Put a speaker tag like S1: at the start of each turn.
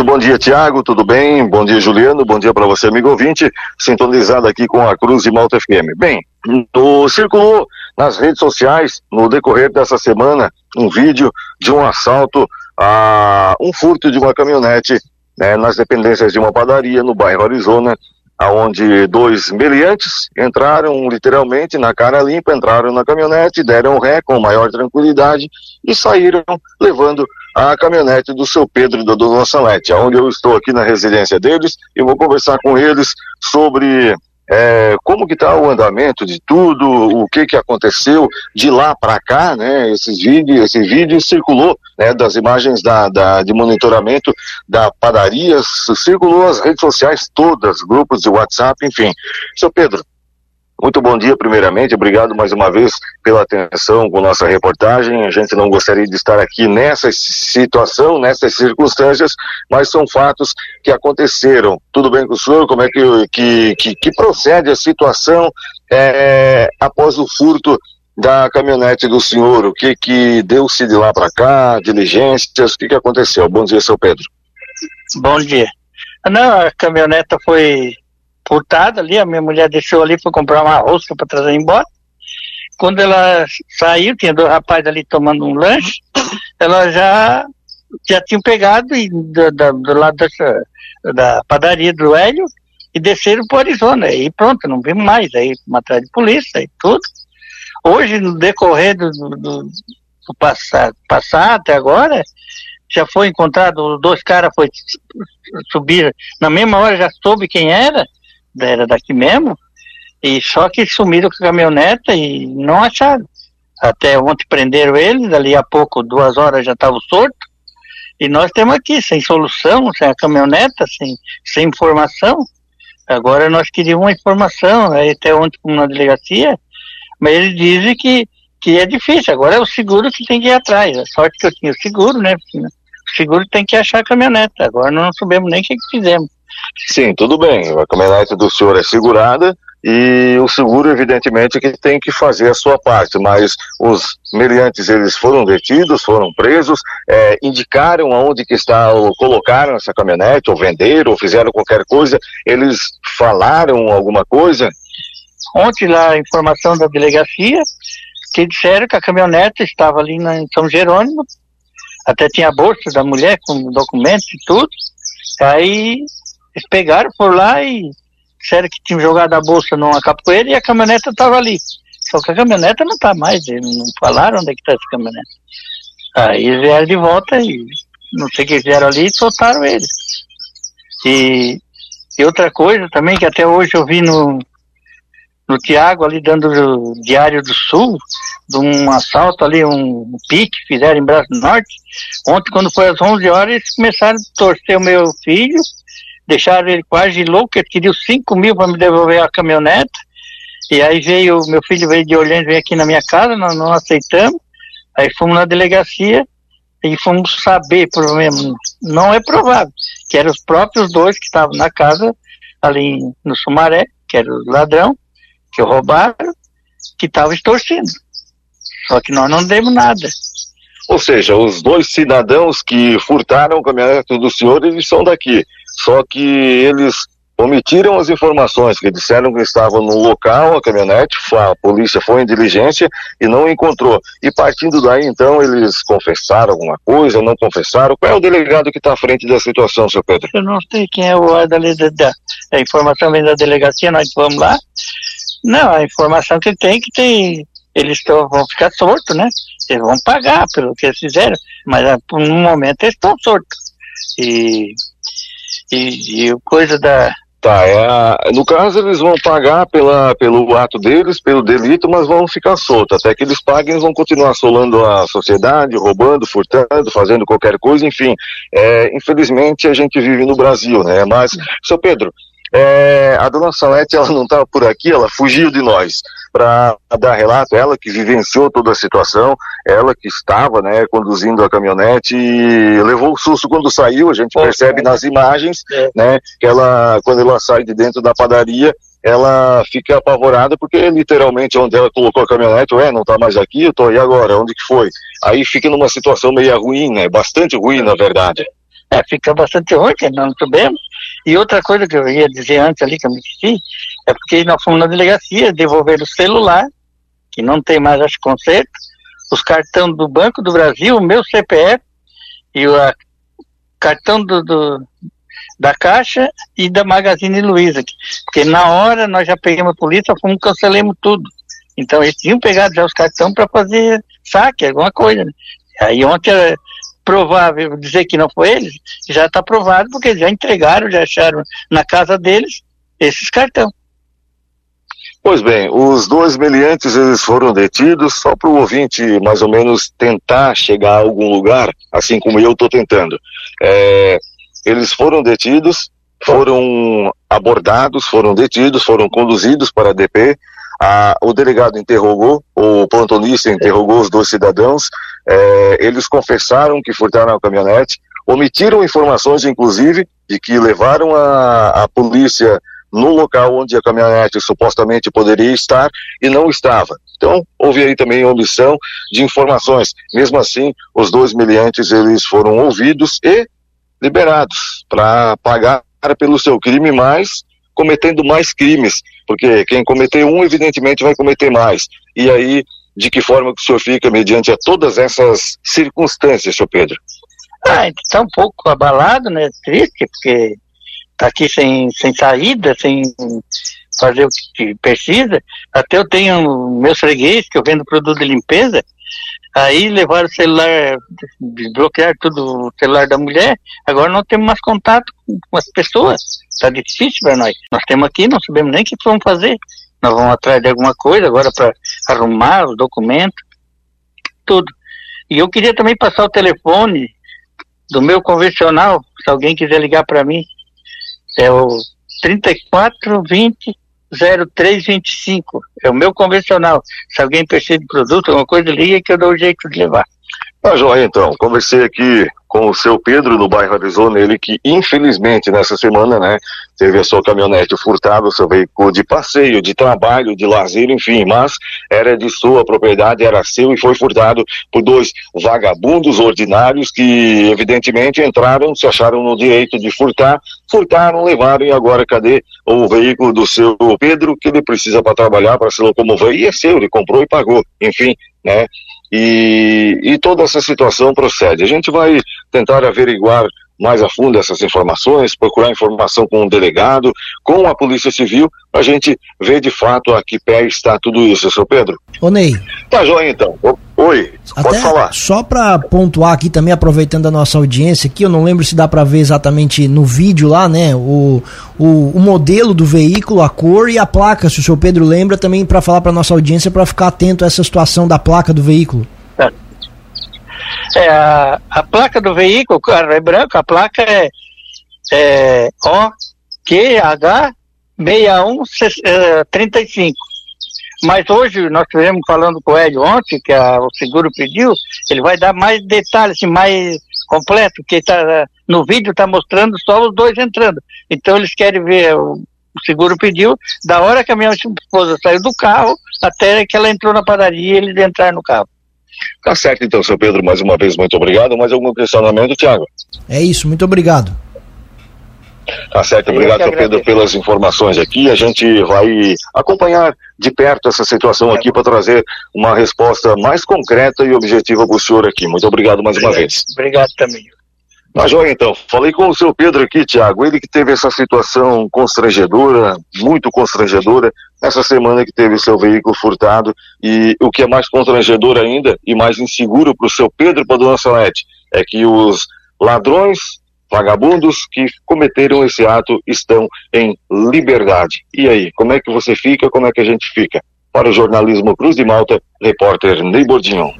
S1: Muito bom dia, Tiago, tudo bem? Bom dia, Juliano, bom dia para você, amigo ouvinte, sintonizado aqui com a Cruz e Malta FM. Bem, no, circulou nas redes sociais, no decorrer dessa semana, um vídeo de um assalto a um furto de uma caminhonete né, nas dependências de uma padaria no bairro Arizona, aonde dois meliantes entraram literalmente na cara limpa, entraram na caminhonete, deram ré com maior tranquilidade e saíram levando a caminhonete do seu Pedro e da Dona Salete, onde eu estou aqui na residência deles e vou conversar com eles sobre é, como que está o andamento de tudo, o que que aconteceu de lá para cá, né? Esses vídeos, esse vídeo circulou, né? Das imagens da, da, de monitoramento da padaria, circulou as redes sociais todas, grupos de WhatsApp, enfim. Seu Pedro, muito bom dia, primeiramente. Obrigado mais uma vez pela atenção com nossa reportagem. A gente não gostaria de estar aqui nessa situação, nessas circunstâncias, mas são fatos que aconteceram. Tudo bem com o senhor? Como é que, que, que, que procede a situação é, após o furto da caminhonete do senhor? O que que deu-se de lá para cá? Diligências? O que que aconteceu? Bom dia, seu Pedro.
S2: Bom dia. Não, a caminhoneta foi furtada ali, a minha mulher deixou ali para comprar uma rosca para trazer embora. Quando ela saiu, tinha dois rapazes ali tomando um lanche, ela já já tinham pegado e, do, do, do lado dessa, da padaria do Hélio e desceram para Arizona. E pronto, não vimos mais. Aí matéria de polícia e tudo. Hoje, no decorrer do, do, do passar, passar até agora, já foi encontrado, dois caras foi subir, na mesma hora já soube quem era, era daqui mesmo, e só que sumiram com a caminhoneta e não acharam. Até ontem prenderam eles, dali a pouco, duas horas já estava sorto, e nós estamos aqui, sem solução, sem a caminhoneta, sem, sem informação. Agora nós queríamos uma informação, aí até ontem na delegacia, mas eles dizem que, que é difícil, agora é o seguro que tem que ir atrás. A sorte que eu tinha o seguro, né? O seguro tem que achar a caminhoneta, agora não sabemos nem o que, que fizemos.
S1: Sim, tudo bem. A caminhonete do senhor é segurada e o seguro, evidentemente, que tem que fazer a sua parte, mas os meliantes, eles foram detidos, foram presos, é, indicaram aonde que está, ou colocaram essa caminhonete, ou venderam, ou fizeram qualquer coisa, eles falaram alguma coisa?
S2: Ontem lá a informação da delegacia, que disseram que a caminhonete estava ali na, em São Jerônimo, até tinha a bolsa da mulher com documentos e tudo, aí eles pegaram por lá e disseram que tinham jogado a bolsa numa capoeira e a caminhoneta estava ali. Só que a caminhoneta não está mais, eles não falaram onde é que está essa caminhonete. Aí eles vieram de volta e não sei o que fizeram ali e soltaram eles. E, e outra coisa também que até hoje eu vi no, no Tiago ali dando o Diário do Sul, de um assalto ali, um pique fizeram em Braço Norte. Ontem, quando foi às 11 horas, eles começaram a torcer o meu filho deixaram ele quase louco, ele queria 5 mil para me devolver a caminhonete. E aí veio, meu filho veio de Orlando, veio aqui na minha casa, nós não aceitamos. Aí fomos na delegacia e fomos saber, provavelmente, não é provável, que eram os próprios dois que estavam na casa, ali no Sumaré, que era o ladrão, que roubaram, que estavam extorcindo. Só que nós não demos nada.
S1: Ou seja, os dois cidadãos que furtaram o caminhonete do senhor, eles são daqui. Só que eles omitiram as informações que disseram que estavam no local, a caminhonete, a polícia foi em diligência e não encontrou. E partindo daí, então, eles confessaram alguma coisa, não confessaram? Qual é o delegado que está à frente da situação, seu Pedro?
S2: Eu não sei quem é o da, da, a informação vem da delegacia, nós vamos lá. Não, a informação que tem que tem, eles tão, vão ficar soltos, né? Eles vão pagar pelo que eles fizeram, mas ah, por um momento eles estão soltos. E e, e coisa da.
S1: Tá, é a, no caso eles vão pagar pela, pelo ato deles, pelo delito, mas vão ficar soltos. Até que eles paguem, eles vão continuar assolando a sociedade, roubando, furtando, fazendo qualquer coisa, enfim. É, infelizmente a gente vive no Brasil, né? Mas, seu Pedro, é, a dona Salete, ela não estava por aqui, ela fugiu de nós para dar relato, ela que vivenciou toda a situação, ela que estava, né, conduzindo a caminhonete e levou o susto quando saiu, a gente percebe nas imagens, é. né, que ela, quando ela sai de dentro da padaria, ela fica apavorada porque literalmente onde ela colocou a caminhonete, ué, não tá mais aqui, eu tô aí agora, onde que foi? Aí fica numa situação meio ruim, né, bastante ruim na verdade.
S2: É, fica bastante ruim, que nós não sabemos. E outra coisa que eu ia dizer antes ali, que eu me esqueci, é porque nós fomos na delegacia devolver o celular, que não tem mais, acho, conserto, os cartões do Banco do Brasil, o meu CPF e o cartão do, do, da Caixa e da Magazine Luiza. Porque na hora nós já pegamos a polícia, fomos cancelamos tudo. Então eles tinham pegado já os cartões para fazer saque, alguma coisa. Né? Aí ontem provável dizer que não foi eles, já está provado porque já entregaram, já acharam na casa deles esses cartões.
S1: Pois bem, os dois meliantes eles foram detidos só para o ouvinte mais ou menos tentar chegar a algum lugar, assim como eu estou tentando. É, eles foram detidos, foram abordados, foram detidos, foram conduzidos para a DP. A, o delegado interrogou, o plantonista interrogou os dois cidadãos. É, eles confessaram que furtaram a caminhonete, omitiram informações, inclusive, de que levaram a, a polícia no local onde a caminhonete supostamente poderia estar e não estava. Então, houve aí também omissão de informações. Mesmo assim, os dois miliantes eles foram ouvidos e liberados para pagar pelo seu crime, mas cometendo mais crimes, porque quem cometer um, evidentemente, vai cometer mais. E aí, de que forma que o senhor fica mediante a todas essas circunstâncias, senhor Pedro?
S2: Ah, está um pouco abalado, né? Triste, porque tá aqui sem, sem saída, sem fazer o que precisa. Até eu tenho meus freguês, que eu vendo produto de limpeza, aí levaram o celular, desbloquearam tudo o celular da mulher, agora não temos mais contato com as pessoas. Tá difícil para nós. Nós temos aqui, não sabemos nem o que vamos fazer. Nós vamos atrás de alguma coisa agora para arrumar os documentos, tudo. E eu queria também passar o telefone do meu convencional, se alguém quiser ligar para mim, é o 3420 0325. É o meu convencional. Se alguém precisa de produto, alguma coisa, liga que eu dou o jeito de levar.
S1: Ah, João, então, conversei aqui com o seu Pedro no bairro Arizona, ele que infelizmente nessa semana, né, teve a sua caminhonete furtada, o seu veículo de passeio, de trabalho, de lazer, enfim, mas era de sua propriedade, era seu e foi furtado por dois vagabundos ordinários que evidentemente entraram, se acharam no direito de furtar, furtaram, levaram e agora cadê o veículo do seu Pedro que ele precisa para trabalhar, para se locomover? E é seu, ele comprou e pagou, enfim, né, e, e toda essa situação procede. A gente vai tentar averiguar mais a fundo essas informações, procurar informação com o delegado, com a Polícia Civil, para a gente ver de fato a que pé está tudo isso, seu Pedro.
S3: Ô Ney.
S1: Tá joia então. Oi,
S3: Até pode falar. Só para pontuar aqui também, aproveitando a nossa audiência aqui, eu não lembro se dá para ver exatamente no vídeo lá, né, o, o, o, modelo do veículo, a cor e a placa, se o seu Pedro lembra, também para falar para nossa audiência para ficar atento a essa situação da placa do veículo.
S2: É, a, a placa do veículo, o carro é branco, a placa é, é OQH 6135. Mas hoje nós estivemos falando com o Hélio ontem, que a, o seguro pediu, ele vai dar mais detalhes, assim, mais completo, porque tá, no vídeo está mostrando só os dois entrando. Então eles querem ver, o, o seguro pediu, da hora que a minha esposa saiu do carro, até que ela entrou na padaria e eles entraram no carro.
S1: Tá certo então, seu Pedro, mais uma vez, muito obrigado. Mais algum questionamento, Tiago?
S3: É isso, muito obrigado.
S1: Tá certo, obrigado, seu Pedro, pelas informações aqui. A gente vai acompanhar de perto essa situação aqui para trazer uma resposta mais concreta e objetiva para o senhor aqui. Muito obrigado mais uma vez.
S2: Obrigado também.
S1: Tá joia, então. Falei com o seu Pedro aqui, Tiago. Ele que teve essa situação constrangedora, muito constrangedora, essa semana que teve seu veículo furtado. E o que é mais constrangedor ainda e mais inseguro para o seu Pedro e para a dona Salete é que os ladrões, vagabundos que cometeram esse ato estão em liberdade. E aí, como é que você fica? Como é que a gente fica? Para o jornalismo Cruz de Malta, repórter Ney Bordinho.